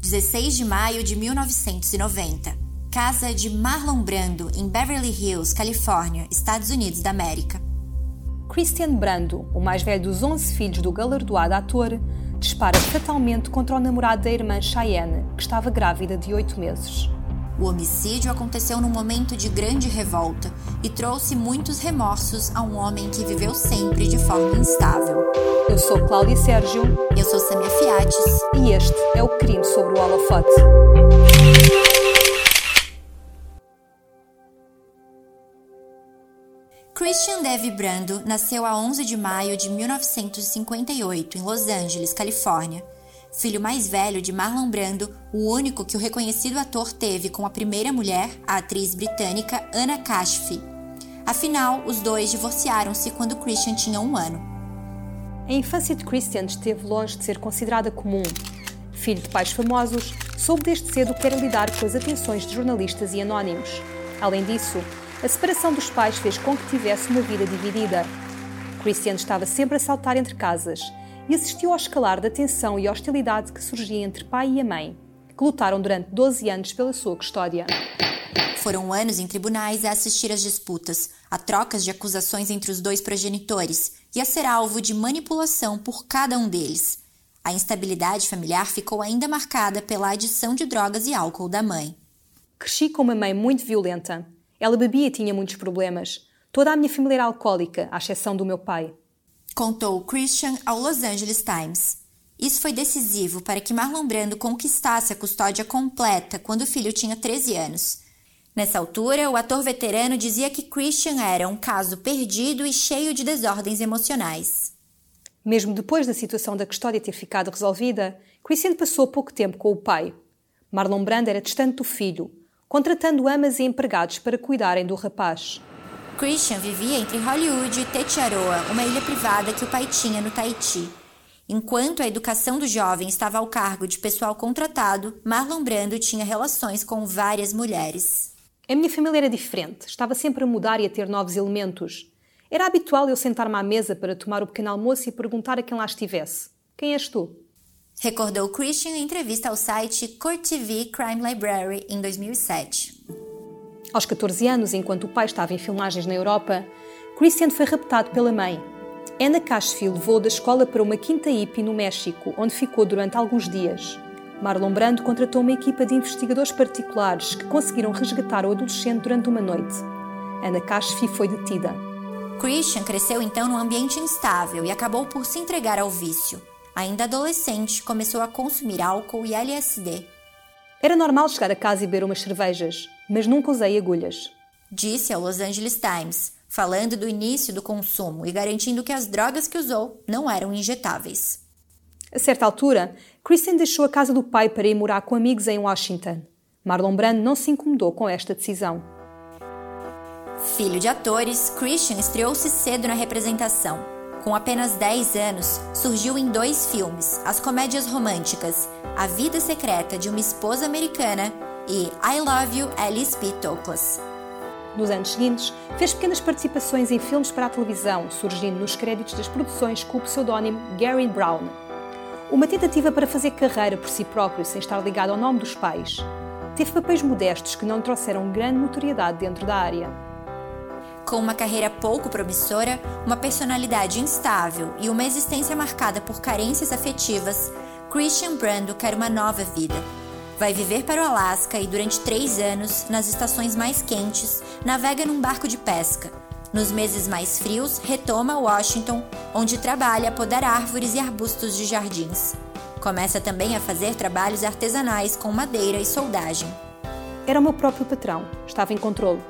16 de maio de 1990. Casa de Marlon Brando, em Beverly Hills, Califórnia, Estados Unidos da América. Christian Brando, o mais velho dos 11 filhos do galardoado ator, dispara fatalmente contra o namorado da irmã Cheyenne, que estava grávida de oito meses. O homicídio aconteceu num momento de grande revolta e trouxe muitos remorsos a um homem que viveu sempre de forma instável. Eu sou Cláudia Sérgio. Eu sou Samia Fiates. E este é o Crime sobre o Holofote. Christian Dev Brando nasceu a 11 de maio de 1958 em Los Angeles, Califórnia. Filho mais velho de Marlon Brando, o único que o reconhecido ator teve com a primeira mulher, a atriz britânica Anna Kashfi. Afinal, os dois divorciaram-se quando Christian tinha um ano. A infância de Christian esteve longe de ser considerada comum. Filho de pais famosos, soube desde cedo que era lidar com as atenções de jornalistas e anónimos. Além disso, a separação dos pais fez com que tivesse uma vida dividida. Christian estava sempre a saltar entre casas e assistiu ao escalar da tensão e hostilidade que surgia entre pai e a mãe, que lutaram durante 12 anos pela sua custódia. Foram anos em tribunais a assistir às disputas, a trocas de acusações entre os dois progenitores e a ser alvo de manipulação por cada um deles. A instabilidade familiar ficou ainda marcada pela adição de drogas e álcool da mãe. Cresci com uma mãe muito violenta, ela bebia e tinha muitos problemas. Toda a minha família era alcoólica, à exceção do meu pai. Contou Christian ao Los Angeles Times. Isso foi decisivo para que Marlon Brando conquistasse a custódia completa quando o filho tinha 13 anos. Nessa altura, o ator veterano dizia que Christian era um caso perdido e cheio de desordens emocionais. Mesmo depois da situação da custódia ter ficado resolvida, Christian passou pouco tempo com o pai. Marlon Brando era distante do filho, contratando amas e empregados para cuidarem do rapaz. Christian vivia entre Hollywood e Tetiaroa, uma ilha privada que o pai tinha no Tahiti. Enquanto a educação do jovem estava ao cargo de pessoal contratado, Marlon Brando tinha relações com várias mulheres. A minha família era diferente, estava sempre a mudar e a ter novos elementos. Era habitual eu sentar-me à mesa para tomar o pequeno almoço e perguntar a quem lá estivesse: Quem és tu? recordou Christian em entrevista ao site Court TV Crime Library em 2007. Aos 14 anos, enquanto o pai estava em filmagens na Europa, Christian foi raptado pela mãe. Anna Cashfield levou da escola para uma quinta hippie no México, onde ficou durante alguns dias. Marlon Brando contratou uma equipa de investigadores particulares que conseguiram resgatar o adolescente durante uma noite. Anna Cashfi foi detida. Christian cresceu então num ambiente instável e acabou por se entregar ao vício. Ainda adolescente, começou a consumir álcool e LSD. Era normal chegar a casa e beber umas cervejas, mas nunca usei agulhas. Disse ao Los Angeles Times, falando do início do consumo e garantindo que as drogas que usou não eram injetáveis. A certa altura, Kristen deixou a casa do pai para ir morar com amigos em Washington. Marlon Brando não se incomodou com esta decisão. Filho de atores, Christian estreou-se cedo na representação com apenas 10 anos, surgiu em dois filmes, as comédias românticas A Vida Secreta de uma Esposa Americana e I Love You, Alice P. Toklas. Nos anos seguintes, fez pequenas participações em filmes para a televisão, surgindo nos créditos das produções com o pseudónimo Gary Brown. Uma tentativa para fazer carreira por si próprio sem estar ligado ao nome dos pais. Teve papéis modestos que não trouxeram grande notoriedade dentro da área. Com uma carreira pouco promissora, uma personalidade instável e uma existência marcada por carências afetivas, Christian Brando quer uma nova vida. Vai viver para o Alasca e, durante três anos, nas estações mais quentes, navega num barco de pesca. Nos meses mais frios, retoma Washington, onde trabalha a podar árvores e arbustos de jardins. Começa também a fazer trabalhos artesanais com madeira e soldagem. Era meu próprio patrão, estava em controle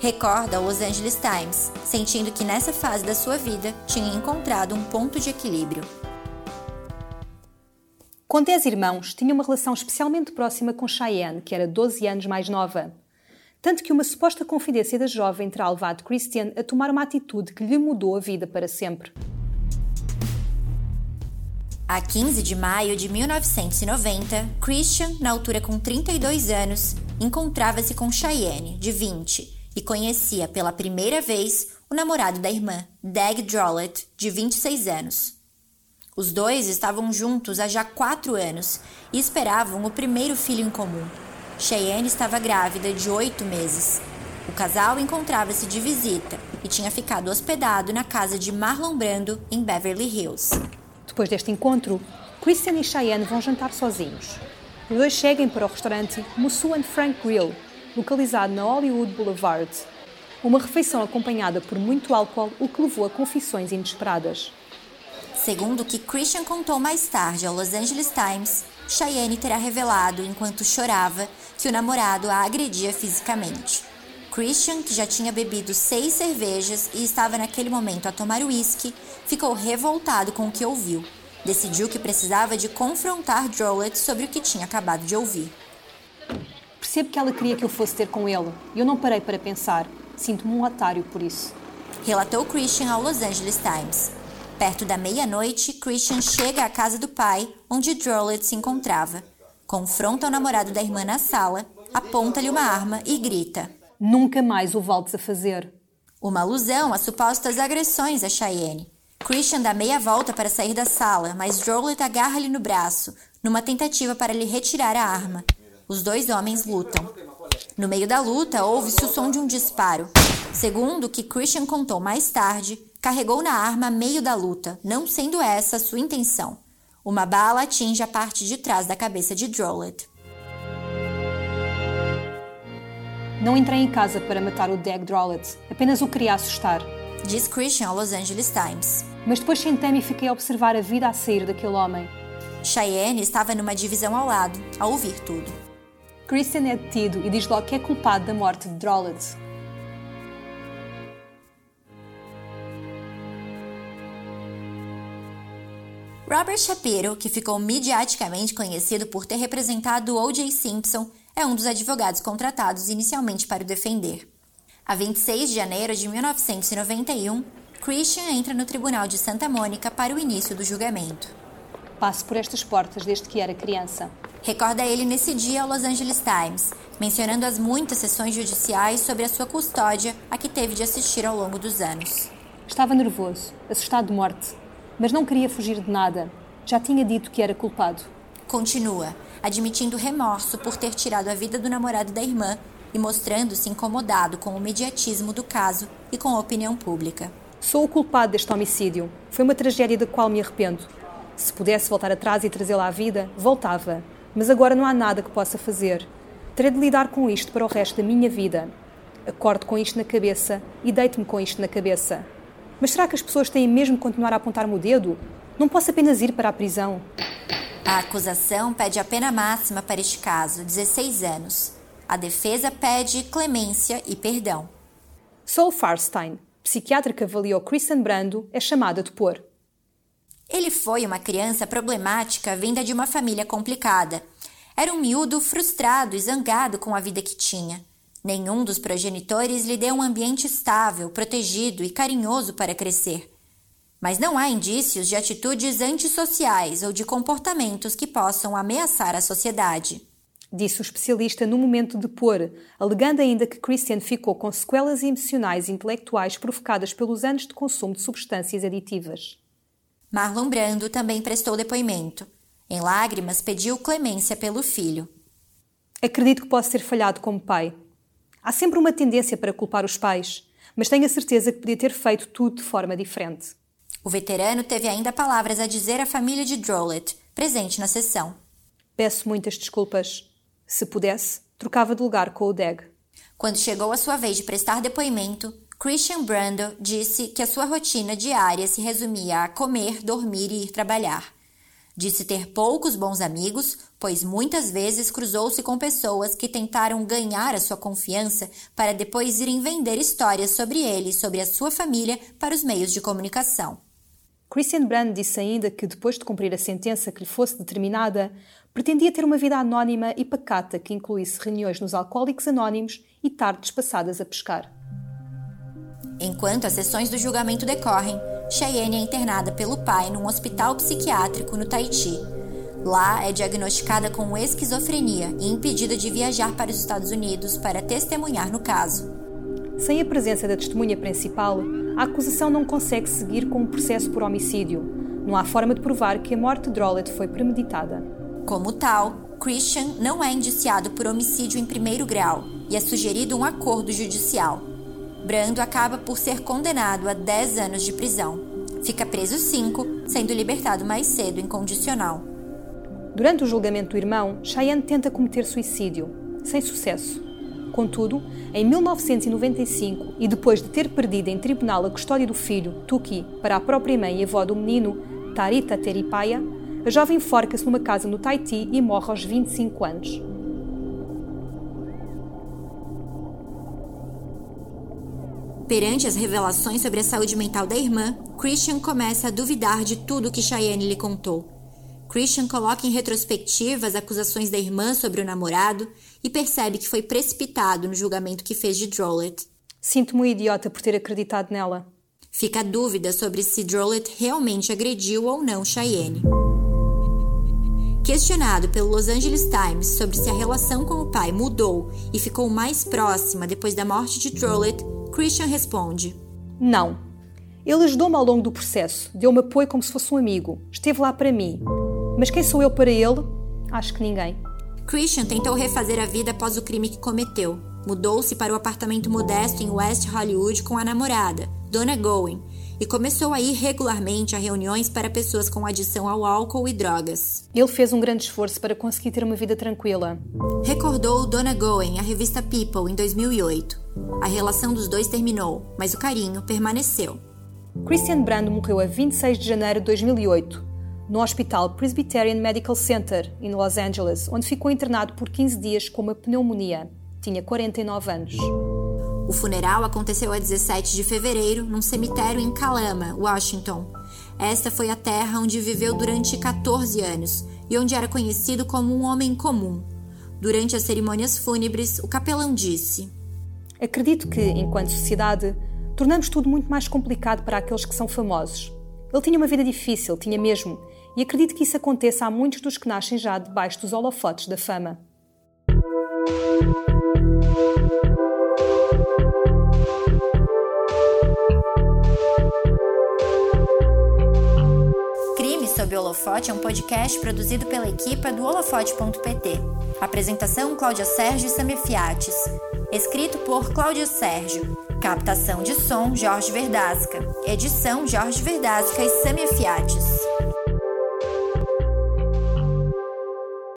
recorda ao Los Angeles Times, sentindo que nessa fase da sua vida tinha encontrado um ponto de equilíbrio. Com 10 irmãos, tinha uma relação especialmente próxima com Cheyenne, que era 12 anos mais nova. Tanto que uma suposta confidência da jovem terá levado Christian a tomar uma atitude que lhe mudou a vida para sempre. A 15 de maio de 1990, Christian, na altura com 32 anos, encontrava-se com Cheyenne, de 20, e conhecia pela primeira vez o namorado da irmã, Dag Drollett, de 26 anos. Os dois estavam juntos há já quatro anos e esperavam o primeiro filho em comum. Cheyenne estava grávida de oito meses. O casal encontrava-se de visita e tinha ficado hospedado na casa de Marlon Brando, em Beverly Hills. Depois deste encontro, Christian e Cheyenne vão jantar sozinhos. Os dois chegam para o restaurante Musu and Frank Grill, localizado na Hollywood Boulevard. Uma refeição acompanhada por muito álcool, o que levou a confissões inesperadas. Segundo o que Christian contou mais tarde ao Los Angeles Times, Cheyenne terá revelado, enquanto chorava, que o namorado a agredia fisicamente. Christian, que já tinha bebido seis cervejas e estava naquele momento a tomar uísque, ficou revoltado com o que ouviu. Decidiu que precisava de confrontar Drollet sobre o que tinha acabado de ouvir. Percebo que ela queria que eu fosse ter com ele, e eu não parei para pensar. Sinto-me um otário por isso. Relatou Christian ao Los Angeles Times. Perto da meia-noite, Christian chega à casa do pai, onde Drollet se encontrava. Confronta o namorado da irmã na sala, aponta-lhe uma arma e grita: Nunca mais o voltes a fazer. Uma alusão às supostas agressões a Cheyenne. Christian dá meia volta para sair da sala, mas Drollet agarra-lhe no braço, numa tentativa para lhe retirar a arma. Os dois homens lutam. No meio da luta, ouve-se o som de um disparo. Segundo o que Christian contou mais tarde, carregou na arma a meio da luta, não sendo essa sua intenção. Uma bala atinge a parte de trás da cabeça de Drollet. Não entrei em casa para matar o Dag Drollet, apenas o queria assustar. Diz Christian ao Los Angeles Times. Mas depois sentei-me e fiquei a observar a vida a sair daquele homem. Cheyenne estava numa divisão ao lado, a ouvir tudo. Christian é detido e diz logo que é culpado da morte de Drollet. Robert Shapiro, que ficou mediaticamente conhecido por ter representado O.J. Simpson, é um dos advogados contratados inicialmente para o defender. A 26 de janeiro de 1991, Christian entra no Tribunal de Santa Mônica para o início do julgamento. Passo por estas portas desde que era criança. Recorda ele nesse dia ao Los Angeles Times, mencionando as muitas sessões judiciais sobre a sua custódia a que teve de assistir ao longo dos anos. Estava nervoso, assustado de morte, mas não queria fugir de nada. Já tinha dito que era culpado. Continua, admitindo remorso por ter tirado a vida do namorado da irmã e mostrando-se incomodado com o mediatismo do caso e com a opinião pública. Sou o culpado deste homicídio. Foi uma tragédia da qual me arrependo. Se pudesse voltar atrás e trazê-la à vida, voltava. Mas agora não há nada que possa fazer. Terei de lidar com isto para o resto da minha vida. Acordo com isto na cabeça e deito-me com isto na cabeça. Mas será que as pessoas têm mesmo de continuar a apontar-me o dedo? Não posso apenas ir para a prisão. A acusação pede a pena máxima para este caso, 16 anos. A defesa pede clemência e perdão. Sol Farstein, psiquiatra que avaliou Kristen Brando, é chamada a depor. Ele foi uma criança problemática vinda de uma família complicada. Era um miúdo frustrado e zangado com a vida que tinha. Nenhum dos progenitores lhe deu um ambiente estável, protegido e carinhoso para crescer. Mas não há indícios de atitudes antissociais ou de comportamentos que possam ameaçar a sociedade. Disse o especialista no momento de pôr, alegando ainda que Christian ficou com sequelas emocionais e intelectuais provocadas pelos anos de consumo de substâncias aditivas. Marlon Brando também prestou depoimento. Em lágrimas, pediu clemência pelo filho. Acredito que posso ter falhado como pai. Há sempre uma tendência para culpar os pais, mas tenho a certeza que podia ter feito tudo de forma diferente. O veterano teve ainda palavras a dizer à família de Drollet, presente na sessão. Peço muitas desculpas. Se pudesse, trocava de lugar com o Dag. Quando chegou a sua vez de prestar depoimento, Christian Brando disse que a sua rotina diária se resumia a comer, dormir e ir trabalhar. Disse ter poucos bons amigos, pois muitas vezes cruzou-se com pessoas que tentaram ganhar a sua confiança para depois irem vender histórias sobre ele e sobre a sua família para os meios de comunicação. Christian Brand disse ainda que, depois de cumprir a sentença que lhe fosse determinada, pretendia ter uma vida anónima e pacata que incluísse reuniões nos Alcoólicos Anónimos e tardes passadas a pescar. Enquanto as sessões do julgamento decorrem, Cheyenne é internada pelo pai num hospital psiquiátrico no Tahiti. Lá é diagnosticada com esquizofrenia e impedida de viajar para os Estados Unidos para testemunhar no caso. Sem a presença da testemunha principal, a acusação não consegue seguir com o processo por homicídio. Não há forma de provar que a morte de Drollett foi premeditada. Como tal, Christian não é indiciado por homicídio em primeiro grau e é sugerido um acordo judicial. Brando acaba por ser condenado a 10 anos de prisão. Fica preso 5, sendo libertado mais cedo incondicional. Durante o julgamento do irmão, Cheyenne tenta cometer suicídio, sem sucesso. Contudo, em 1995, e depois de ter perdido em tribunal a custódia do filho, Tuki, para a própria mãe e avó do menino, Tarita Teripaya, a jovem forca-se numa casa no Tahiti e morre aos 25 anos. Perante as revelações sobre a saúde mental da irmã, Christian começa a duvidar de tudo que Cheyenne lhe contou. Christian coloca em retrospectiva as acusações da irmã sobre o namorado e percebe que foi precipitado no julgamento que fez de Drollett. Sinto-me um idiota por ter acreditado nela. Fica a dúvida sobre se Drollett realmente agrediu ou não Cheyenne. Questionado pelo Los Angeles Times sobre se a relação com o pai mudou e ficou mais próxima depois da morte de Drollett, Christian responde: Não. Ele ajudou-me ao longo do processo, deu-me apoio como se fosse um amigo, esteve lá para mim. Mas quem sou eu para ele? Acho que ninguém. Christian tentou refazer a vida após o crime que cometeu. Mudou-se para o apartamento modesto em West Hollywood com a namorada, Donna Gowen, e começou a ir regularmente a reuniões para pessoas com adição ao álcool e drogas. Ele fez um grande esforço para conseguir ter uma vida tranquila. Recordou Donna Gowen à revista People em 2008. A relação dos dois terminou, mas o carinho permaneceu. Christian Brando morreu a 26 de janeiro de 2008, no Hospital Presbyterian Medical Center, em Los Angeles, onde ficou internado por 15 dias com uma pneumonia. Tinha 49 anos. O funeral aconteceu a 17 de fevereiro num cemitério em Kalama, Washington. Esta foi a terra onde viveu durante 14 anos e onde era conhecido como um homem comum. Durante as cerimônias fúnebres, o capelão disse: Acredito que, enquanto sociedade, tornamos tudo muito mais complicado para aqueles que são famosos. Ele tinha uma vida difícil, tinha mesmo, e acredito que isso aconteça a muitos dos que nascem já debaixo dos holofotes da fama. Sob o Holofote é um podcast produzido pela equipa do holofote.pt. Apresentação Cláudia Sérgio e Samia Fiates. Escrito por Cláudia Sérgio. Captação de som Jorge Verdasca. Edição Jorge Verdasca e Samia Fiates.